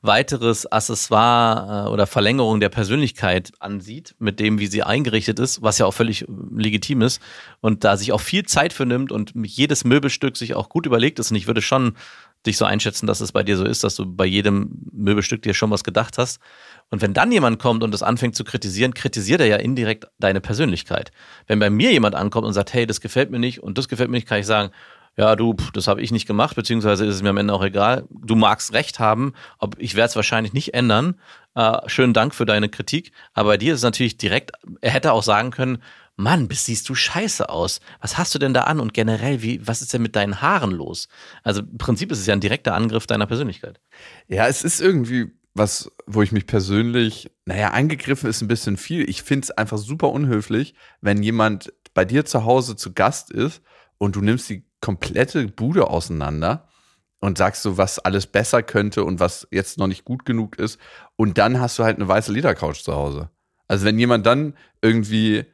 weiteres Accessoire äh, oder Verlängerung der Persönlichkeit ansieht, mit dem, wie sie eingerichtet ist, was ja auch völlig äh, legitim ist und da sich auch viel Zeit für nimmt und jedes Möbelstück sich auch gut überlegt ist. Und ich würde schon dich so einschätzen, dass es bei dir so ist, dass du bei jedem Möbelstück dir schon was gedacht hast. Und wenn dann jemand kommt und das anfängt zu kritisieren, kritisiert er ja indirekt deine Persönlichkeit. Wenn bei mir jemand ankommt und sagt, hey, das gefällt mir nicht und das gefällt mir nicht, kann ich sagen, ja, du, das habe ich nicht gemacht, beziehungsweise ist es mir am Ende auch egal. Du magst recht haben, ob ich werde es wahrscheinlich nicht ändern. Äh, schönen Dank für deine Kritik. Aber bei dir ist es natürlich direkt, er hätte auch sagen können, Mann, bis siehst du scheiße aus. Was hast du denn da an? Und generell, wie, was ist denn mit deinen Haaren los? Also im Prinzip ist es ja ein direkter Angriff deiner Persönlichkeit. Ja, es ist irgendwie was, wo ich mich persönlich, naja, angegriffen ist ein bisschen viel. Ich finde es einfach super unhöflich, wenn jemand bei dir zu Hause zu Gast ist und du nimmst die komplette Bude auseinander und sagst so, was alles besser könnte und was jetzt noch nicht gut genug ist. Und dann hast du halt eine weiße Ledercouch zu Hause. Also wenn jemand dann irgendwie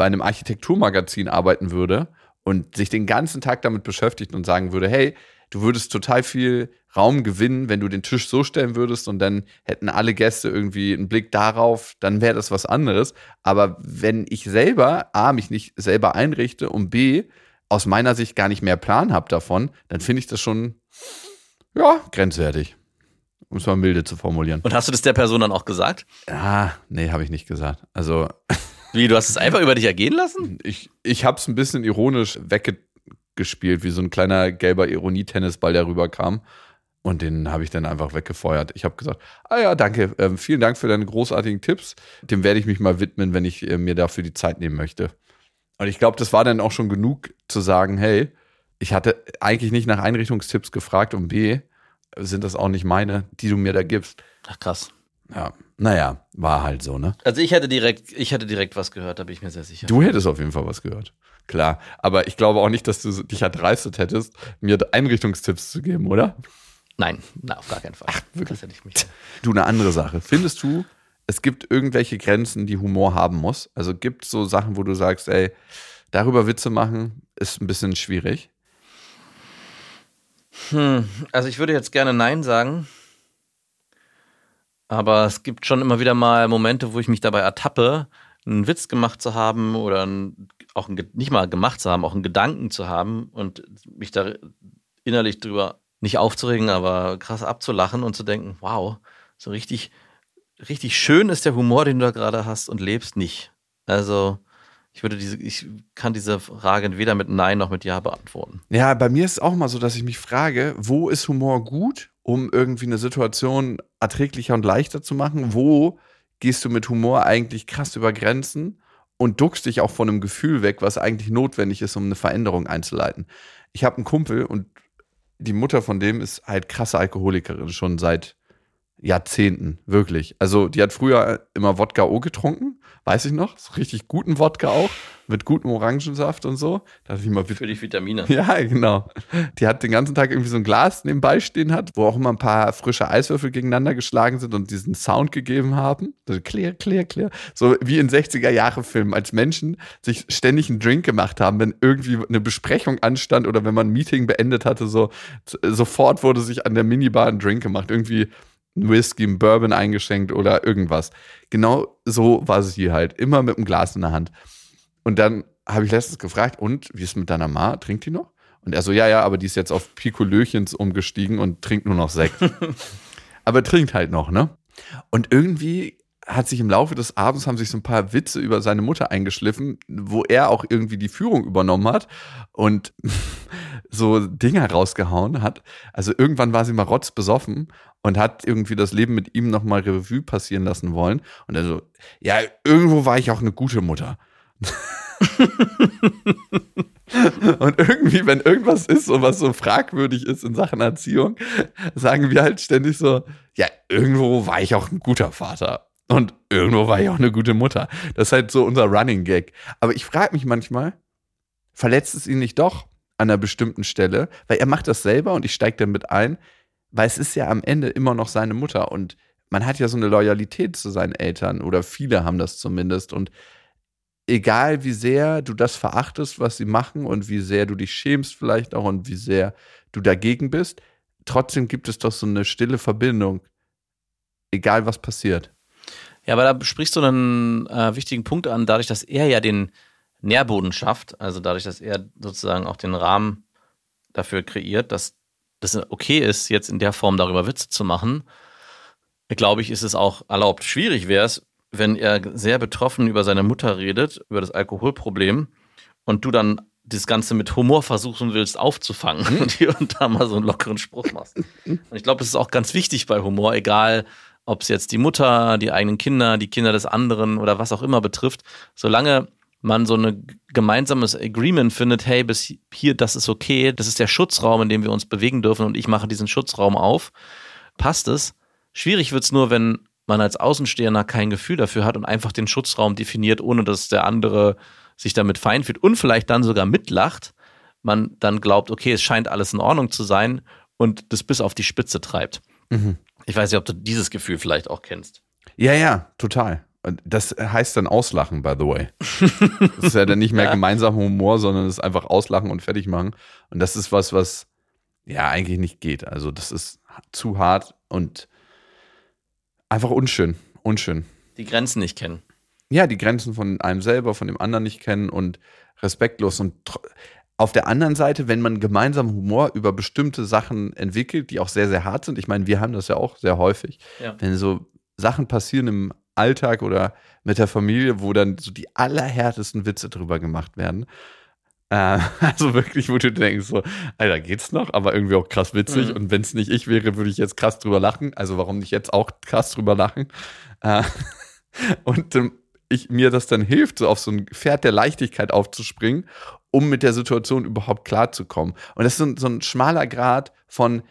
bei einem Architekturmagazin arbeiten würde und sich den ganzen Tag damit beschäftigt und sagen würde, hey, du würdest total viel Raum gewinnen, wenn du den Tisch so stellen würdest und dann hätten alle Gäste irgendwie einen Blick darauf, dann wäre das was anderes. Aber wenn ich selber A, mich nicht selber einrichte und B, aus meiner Sicht gar nicht mehr Plan habe davon, dann finde ich das schon Ja, grenzwertig. Um es mal milde zu formulieren. Und hast du das der Person dann auch gesagt? Ja, nee, habe ich nicht gesagt. Also, Wie, du hast es einfach über dich ergehen lassen? ich, ich habe es ein bisschen ironisch weggespielt, wie so ein kleiner gelber Ironie-Tennisball, der rüberkam. Und den habe ich dann einfach weggefeuert. Ich habe gesagt, ah ja, danke, ähm, vielen Dank für deine großartigen Tipps. Dem werde ich mich mal widmen, wenn ich äh, mir dafür die Zeit nehmen möchte. Und ich glaube, das war dann auch schon genug zu sagen, hey, ich hatte eigentlich nicht nach Einrichtungstipps gefragt und B, sind das auch nicht meine, die du mir da gibst. Ach krass. Ja, naja, war halt so, ne? Also ich hätte direkt, ich hätte direkt was gehört, da bin ich mir sehr sicher. Du hättest auf jeden Fall was gehört. Klar. Aber ich glaube auch nicht, dass du dich erdreistet hättest, mir Einrichtungstipps zu geben, oder? Nein, na, auf gar keinen Fall. Ach, wirklich? Das hätte ich mich. Du, eine andere Sache. Findest du, es gibt irgendwelche Grenzen, die Humor haben muss? Also gibt es so Sachen, wo du sagst, ey, darüber Witze machen ist ein bisschen schwierig? Hm, also ich würde jetzt gerne Nein sagen. Aber es gibt schon immer wieder mal Momente, wo ich mich dabei ertappe, einen Witz gemacht zu haben oder einen, auch einen, nicht mal gemacht zu haben, auch einen Gedanken zu haben und mich da innerlich drüber nicht aufzuregen, aber krass abzulachen und zu denken, wow, so richtig, richtig schön ist der Humor, den du da gerade hast und lebst nicht. Also ich würde diese, ich kann diese Frage weder mit Nein noch mit Ja beantworten. Ja, bei mir ist es auch mal so, dass ich mich frage, wo ist Humor gut, um irgendwie eine Situation erträglicher und leichter zu machen? Wo gehst du mit Humor eigentlich krass über Grenzen und duckst dich auch von einem Gefühl weg, was eigentlich notwendig ist, um eine Veränderung einzuleiten? Ich habe einen Kumpel und die Mutter von dem ist halt krasse Alkoholikerin, schon seit Jahrzehnten, wirklich. Also die hat früher immer Wodka O getrunken, weiß ich noch, so richtig guten Wodka auch, mit gutem Orangensaft und so. Da ich mal, Für die Vitamine. ja, genau. Die hat den ganzen Tag irgendwie so ein Glas nebenbei stehen hat, wo auch immer ein paar frische Eiswürfel gegeneinander geschlagen sind und diesen Sound gegeben haben. So clear, clear, clear. So wie in 60er-Jahre-Filmen, als Menschen sich ständig einen Drink gemacht haben, wenn irgendwie eine Besprechung anstand oder wenn man ein Meeting beendet hatte, so sofort wurde sich an der Minibar ein Drink gemacht. Irgendwie ein Whisky, ein Bourbon eingeschenkt oder irgendwas. Genau so war sie halt. Immer mit einem Glas in der Hand. Und dann habe ich letztens gefragt, und wie ist es mit deiner Ma? Trinkt die noch? Und er so, ja, ja, aber die ist jetzt auf Pikolöchens umgestiegen und trinkt nur noch Sekt. aber trinkt halt noch, ne? Und irgendwie hat sich im Laufe des Abends haben sich so ein paar Witze über seine Mutter eingeschliffen, wo er auch irgendwie die Führung übernommen hat und so Dinger rausgehauen hat. Also irgendwann war sie mal rotzbesoffen und hat irgendwie das Leben mit ihm nochmal Revue passieren lassen wollen. Und er so, ja, irgendwo war ich auch eine gute Mutter. Und irgendwie, wenn irgendwas ist, so was so fragwürdig ist in Sachen Erziehung, sagen wir halt ständig so, ja, irgendwo war ich auch ein guter Vater. Und irgendwo war ich auch eine gute Mutter. Das ist halt so unser Running Gag. Aber ich frage mich manchmal, verletzt es ihn nicht doch an einer bestimmten Stelle? Weil er macht das selber und ich steige dann mit ein, weil es ist ja am Ende immer noch seine Mutter und man hat ja so eine Loyalität zu seinen Eltern oder viele haben das zumindest und egal wie sehr du das verachtest, was sie machen und wie sehr du dich schämst vielleicht auch und wie sehr du dagegen bist, trotzdem gibt es doch so eine stille Verbindung, egal was passiert. Ja, aber da sprichst du einen äh, wichtigen Punkt an, dadurch, dass er ja den Nährboden schafft, also dadurch, dass er sozusagen auch den Rahmen dafür kreiert, dass das okay ist, jetzt in der Form darüber Witze zu machen, glaube ich, ist es auch erlaubt. Schwierig wäre es, wenn er sehr betroffen über seine Mutter redet, über das Alkoholproblem und du dann das Ganze mit Humor versuchen willst aufzufangen und hier und da mal so einen lockeren Spruch machst. Und ich glaube, das ist auch ganz wichtig bei Humor, egal ob es jetzt die Mutter, die eigenen Kinder, die Kinder des anderen oder was auch immer betrifft, solange man so ein gemeinsames Agreement findet, hey, bis hier, das ist okay, das ist der Schutzraum, in dem wir uns bewegen dürfen und ich mache diesen Schutzraum auf, passt es. Schwierig wird es nur, wenn man als Außenstehender kein Gefühl dafür hat und einfach den Schutzraum definiert, ohne dass der andere sich damit fein fühlt und vielleicht dann sogar mitlacht, man dann glaubt, okay, es scheint alles in Ordnung zu sein und das bis auf die Spitze treibt. Mhm. Ich weiß nicht, ob du dieses Gefühl vielleicht auch kennst. Ja, ja, total. Und das heißt dann Auslachen, by the way. Das ist ja dann nicht mehr Ja. gemeinsamer Humor, sondern es ist einfach Auslachen und fertig machen. Und das ist was, was ja eigentlich nicht geht. Also das ist zu hart und einfach unschön. Unschön. Die Grenzen nicht kennen. Ja, die Grenzen von einem selber, von dem anderen nicht kennen und respektlos und auf der anderen Seite, wenn man gemeinsam Humor über bestimmte Sachen entwickelt, die auch sehr, sehr hart sind, ich meine, wir haben das ja auch sehr häufig, Ja. wenn so Sachen passieren im Alltag oder mit der Familie, wo dann so die allerhärtesten Witze drüber gemacht werden. Äh, also wirklich, wo du denkst, so, Alter, geht's noch? Aber irgendwie auch krass witzig. Mhm. Und wenn es nicht ich wäre, würde ich jetzt krass drüber lachen. Also warum nicht jetzt auch krass drüber lachen? Äh, und ähm, ich, mir das dann hilft, so auf so ein Pferd der Leichtigkeit aufzuspringen, um mit der Situation überhaupt klarzukommen. Und das ist so ein, so ein schmaler Grad von,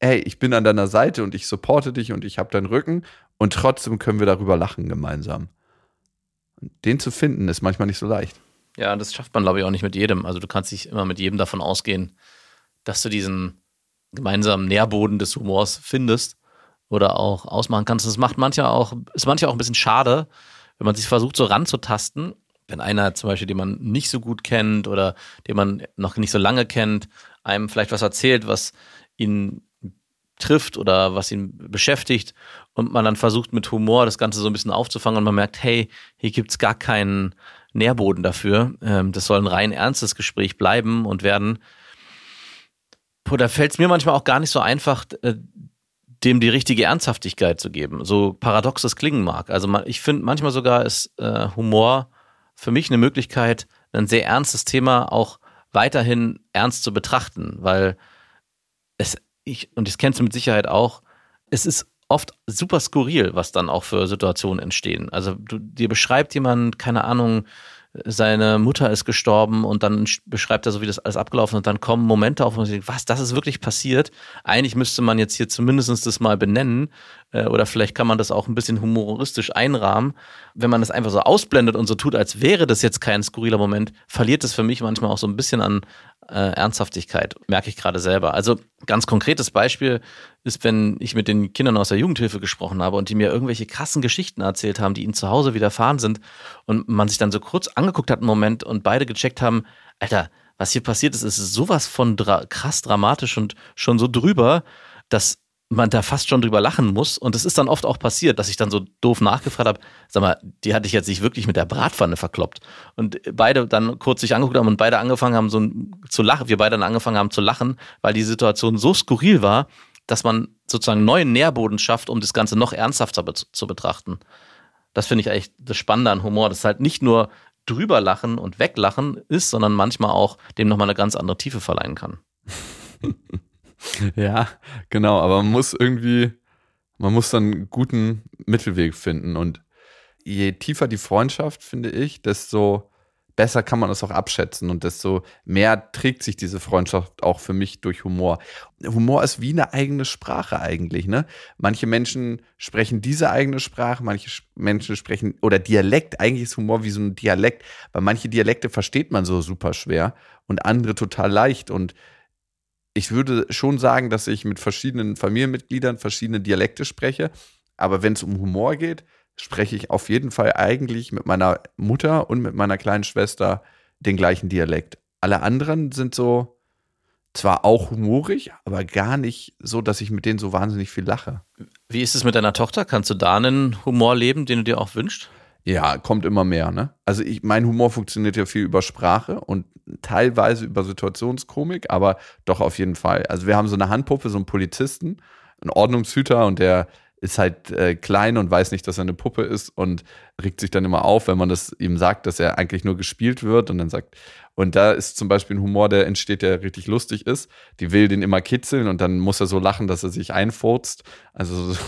ey, ich bin an deiner Seite und ich supporte dich und ich habe deinen Rücken und trotzdem können wir darüber lachen gemeinsam. Den zu finden ist manchmal nicht so leicht. Ja, das schafft man, glaube ich, auch nicht mit jedem. Also du kannst nicht immer mit jedem davon ausgehen, dass du diesen gemeinsamen Nährboden des Humors findest oder auch ausmachen kannst. Das macht mancher auch, ist manchmal auch ein bisschen schade, wenn man sich versucht, so ranzutasten. Wenn einer zum Beispiel, den man nicht so gut kennt oder den man noch nicht so lange kennt, einem vielleicht was erzählt, was ihn trifft oder was ihn beschäftigt und man dann versucht mit Humor das Ganze so ein bisschen aufzufangen und man merkt, hey, hier gibt's gar keinen Nährboden dafür. Ähm, das soll ein rein ernstes Gespräch bleiben und werden. Da fällt es mir manchmal auch gar nicht so einfach, äh, dem die richtige Ernsthaftigkeit zu geben. So paradox es klingen mag. Also ich finde manchmal sogar ist äh, Humor für mich eine Möglichkeit, ein sehr ernstes Thema auch weiterhin ernst zu betrachten, weil es, ich, und das kennst du mit Sicherheit auch, es ist oft super skurril, was dann auch für Situationen entstehen. Also du, dir beschreibt jemand, keine Ahnung, seine Mutter ist gestorben und dann sch- beschreibt er so, wie das alles abgelaufen ist und dann kommen Momente auf, wo man sich denkt, was, das ist wirklich passiert. Eigentlich müsste man jetzt hier zumindest das mal benennen oder vielleicht kann man das auch ein bisschen humoristisch einrahmen. Wenn man das einfach so ausblendet und so tut, als wäre das jetzt kein skurriler Moment, verliert es für mich manchmal auch so ein bisschen an äh, Ernsthaftigkeit, merke ich gerade selber. Also ganz konkretes Beispiel ist, wenn ich mit den Kindern aus der Jugendhilfe gesprochen habe und die mir irgendwelche krassen Geschichten erzählt haben, die ihnen zu Hause widerfahren sind und man sich dann so kurz angeguckt hat einen Moment und beide gecheckt haben, Alter, was hier passiert ist, ist sowas von dra krass dramatisch und schon so drüber, dass man da fast schon drüber lachen muss. Und es ist dann oft auch passiert, dass ich dann so doof nachgefragt habe, sag mal, die hatte ich jetzt nicht wirklich mit der Bratpfanne verkloppt. Und beide dann kurz sich angeguckt haben und beide angefangen haben so zu lachen, wir beide dann angefangen haben zu lachen, weil die Situation so skurril war, dass man sozusagen neuen Nährboden schafft, um das Ganze noch ernsthafter be zu betrachten. Das finde ich eigentlich das Spannende an Humor, dass halt nicht nur drüber lachen und weglachen ist, sondern manchmal auch dem nochmal eine ganz andere Tiefe verleihen kann. Ja, genau, aber man muss irgendwie, man muss dann einen guten Mittelweg finden. Und je tiefer die Freundschaft, finde ich, desto besser kann man das auch abschätzen und desto mehr trägt sich diese Freundschaft auch für mich durch Humor. Humor ist wie eine eigene Sprache eigentlich, ne? Manche Menschen sprechen diese eigene Sprache, manche Sch- Menschen sprechen oder Dialekt, eigentlich ist Humor wie so ein Dialekt, weil manche Dialekte versteht man so super schwer und andere total leicht und ich würde schon sagen, dass ich mit verschiedenen Familienmitgliedern verschiedene Dialekte spreche. Aber wenn es um Humor geht, spreche ich auf jeden Fall eigentlich mit meiner Mutter und mit meiner kleinen Schwester den gleichen Dialekt. Alle anderen sind so zwar auch humorig, aber gar nicht so, dass ich mit denen so wahnsinnig viel lache. Wie ist es mit deiner Tochter? Kannst du da einen Humor leben, den du dir auch wünschst? Ja, kommt immer mehr, ne? Also ich, mein Humor funktioniert ja viel über Sprache und teilweise über Situationskomik, aber doch auf jeden Fall. Also wir haben so eine Handpuppe, so einen Polizisten, einen Ordnungshüter und der ist halt äh, klein und weiß nicht, dass er eine Puppe ist und regt sich dann immer auf, wenn man das ihm sagt, dass er eigentlich nur gespielt wird und dann sagt, und da ist zum Beispiel ein Humor, der entsteht, der richtig lustig ist. Die will den immer kitzeln und dann muss er so lachen, dass er sich einfurzt. Also so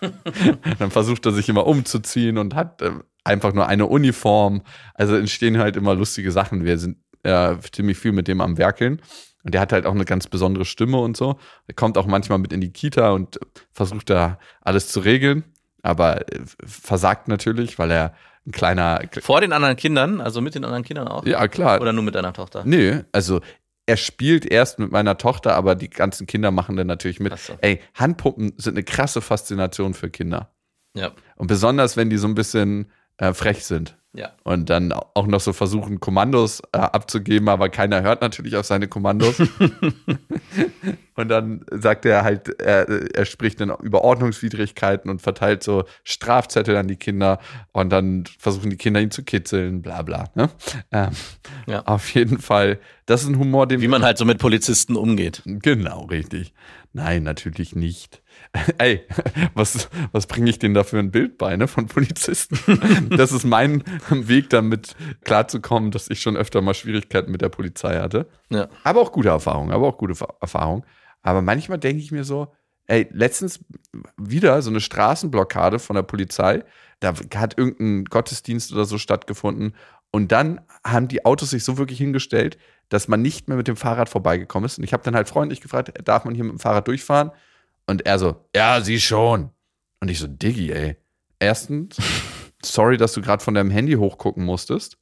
dann versucht er sich immer umzuziehen und hat äh, einfach nur eine Uniform. Also entstehen halt immer lustige Sachen. Wir sind äh, ziemlich viel mit dem am Werkeln. Und der hat halt auch eine ganz besondere Stimme und so. Er kommt auch manchmal mit in die Kita und versucht da alles zu regeln. Aber äh, versagt natürlich, weil er ein kleiner. Vor den anderen Kindern, also mit den anderen Kindern auch? Ja, klar. Oder nur mit deiner Tochter? Nö, also er spielt erst mit meiner Tochter, aber die ganzen Kinder machen dann natürlich mit. So. Ey, Handpuppen sind eine krasse Faszination für Kinder. Ja. Und besonders, wenn die so ein bisschen äh, frech sind. Ja. Und dann auch noch so versuchen, Kommandos äh, abzugeben, aber keiner hört natürlich auf seine Kommandos. Und dann sagt er halt, er, er spricht dann über Ordnungswidrigkeiten und verteilt so Strafzettel an die Kinder und dann versuchen die Kinder ihn zu kitzeln, bla bla. Ne? Ähm, Ja. Auf jeden Fall, das ist ein Humor, den Wie man halt so mit Polizisten umgeht. Genau, richtig. Nein, natürlich nicht. Ey, was, was bringe ich denen da für ein Bild bei, ne, von Polizisten? Das ist mein Weg, damit klarzukommen, dass ich schon öfter mal Schwierigkeiten mit der Polizei hatte. Ja. Aber auch gute Erfahrungen, aber auch gute Fa- Erfahrungen. Aber manchmal denke ich mir so, ey, letztens wieder so eine Straßenblockade von der Polizei. Da hat irgendein Gottesdienst oder so stattgefunden. Und dann haben die Autos sich so wirklich hingestellt, dass man nicht mehr mit dem Fahrrad vorbeigekommen ist. Und ich habe dann halt freundlich gefragt, darf man hier mit dem Fahrrad durchfahren? Und er so, ja, sie schon. Und ich so, Diggi, ey. Erstens, sorry, dass du gerade von deinem Handy hochgucken musstest.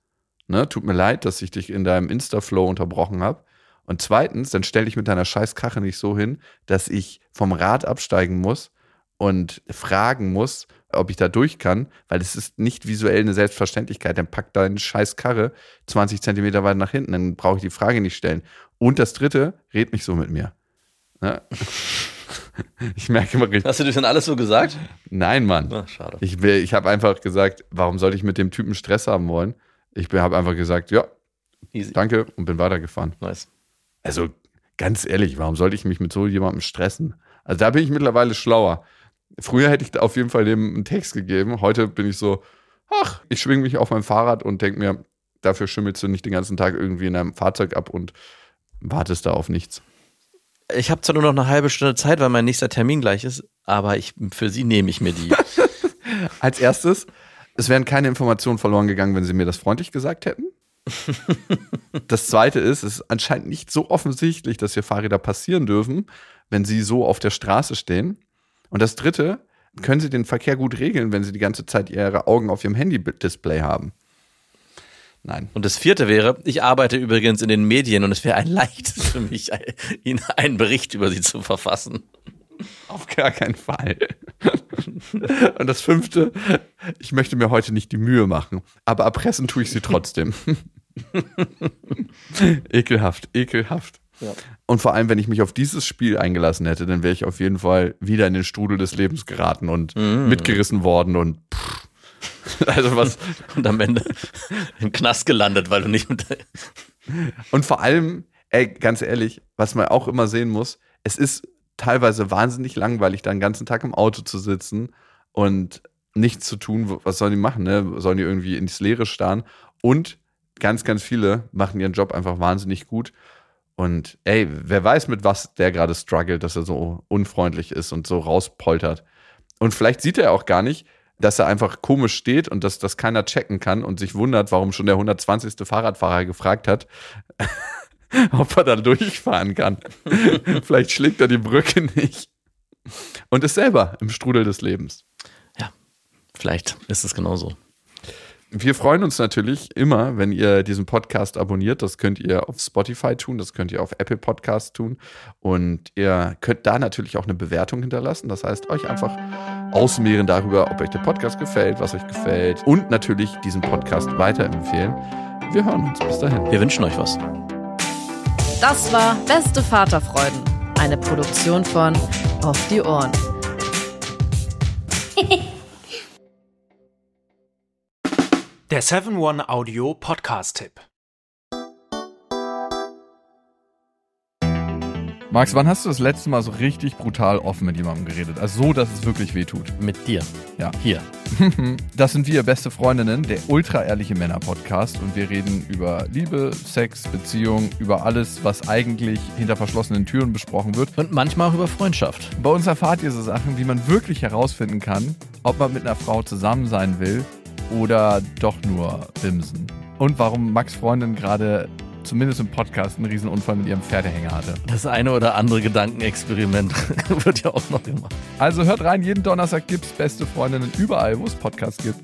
Ne, tut mir leid, dass ich dich in deinem Insta-Flow unterbrochen habe. Und zweitens, dann stell dich mit deiner scheiß Kache nicht so hin, dass ich vom Rad absteigen muss und fragen muss, ob ich da durch kann, weil es ist nicht visuell eine Selbstverständlichkeit. Dann pack deine scheiß Karre 20 Zentimeter weit nach hinten, dann brauche ich die Frage nicht stellen. Und das dritte, red nicht so mit mir. Ne? Ich merke immer richtig. Hast du das denn alles so gesagt? Nein, Mann. Ach, schade. Ich, ich habe einfach gesagt, warum sollte ich mit dem Typen Stress haben wollen? Ich habe einfach gesagt, ja, Easy. danke und bin weitergefahren. Nice. Also ganz ehrlich, warum sollte ich mich mit so jemandem stressen? Also da bin ich mittlerweile schlauer. Früher hätte ich da auf jeden Fall dem einen Text gegeben. Heute bin ich so, ach, ich schwinge mich auf mein Fahrrad und denke mir, dafür schimmelst du nicht den ganzen Tag irgendwie in einem Fahrzeug ab und wartest da auf nichts. Ich habe zwar nur noch eine halbe Stunde Zeit, weil mein nächster Termin gleich ist, aber ich, für sie nehme ich mir die. Als erstes, es wären keine Informationen verloren gegangen, wenn sie mir das freundlich gesagt hätten. Das zweite ist, es ist anscheinend nicht so offensichtlich, dass hier Fahrräder passieren dürfen, wenn sie so auf der Straße stehen. Und das dritte, können sie den Verkehr gut regeln, wenn sie die ganze Zeit ihre Augen auf ihrem Handy-Display haben. Nein. Und das vierte wäre, ich arbeite übrigens in den Medien und es wäre ein leichtes für mich, Ihnen einen Bericht über sie zu verfassen. Auf gar keinen Fall. Und das fünfte, ich möchte mir heute nicht die Mühe machen, aber erpressen tue ich sie trotzdem. ekelhaft, ekelhaft. Ja. Und vor allem, wenn ich mich auf dieses Spiel eingelassen hätte, dann wäre ich auf jeden Fall wieder in den Strudel des Lebens geraten und mitgerissen worden und pff. also was. Und am Ende im Knast gelandet, weil du nicht mit. Und vor allem, ey, ganz ehrlich, was man auch immer sehen muss, es ist teilweise wahnsinnig langweilig, da den ganzen Tag im Auto zu sitzen und nichts zu tun. Was sollen die machen? Ne? Sollen die irgendwie ins Leere starren? Und ganz, ganz viele machen ihren Job einfach wahnsinnig gut. Und ey, wer weiß, mit was der gerade struggelt, dass er so unfreundlich ist und so rauspoltert. Und vielleicht sieht er auch gar nicht, dass er einfach komisch steht und dass das keiner checken kann und sich wundert, warum schon der 120. Fahrradfahrer gefragt hat, ob er da durchfahren kann. Vielleicht schlägt er die Brücke nicht. Und ist selber im Strudel des Lebens. Vielleicht ist es genauso. Wir freuen uns natürlich immer, wenn ihr diesen Podcast abonniert. Das könnt ihr auf Spotify tun, das könnt ihr auf Apple Podcast tun. Und ihr könnt da natürlich auch eine Bewertung hinterlassen. Das heißt, euch einfach ausmehren darüber, ob euch der Podcast gefällt, was euch gefällt. Und natürlich diesen Podcast weiterempfehlen. Wir hören uns. Bis dahin. Wir wünschen euch was. Das war Beste Vaterfreuden, eine Produktion von Auf die Ohren. Der 7-One-Audio-Podcast-Tipp. Max, wann hast du das letzte Mal so richtig brutal offen mit jemandem geredet? Also so, dass es wirklich wehtut. Mit dir. Ja. Hier. Das sind wir, beste Freundinnen, der ultra-ehrliche Männer-Podcast. Und wir reden über Liebe, Sex, Beziehung, über alles, was eigentlich hinter verschlossenen Türen besprochen wird. Und manchmal auch über Freundschaft. Bei uns erfahrt ihr so Sachen, wie man wirklich herausfinden kann, ob man mit einer Frau zusammen sein will oder doch nur bimsen. Und warum Max Freundin gerade, zumindest im Podcast, einen Riesenunfall mit ihrem Pferdehänger hatte. Das eine oder andere Gedankenexperiment wird ja auch noch gemacht. Also hört rein, jeden Donnerstag gibt's beste Freundinnen überall, wo es Podcasts gibt.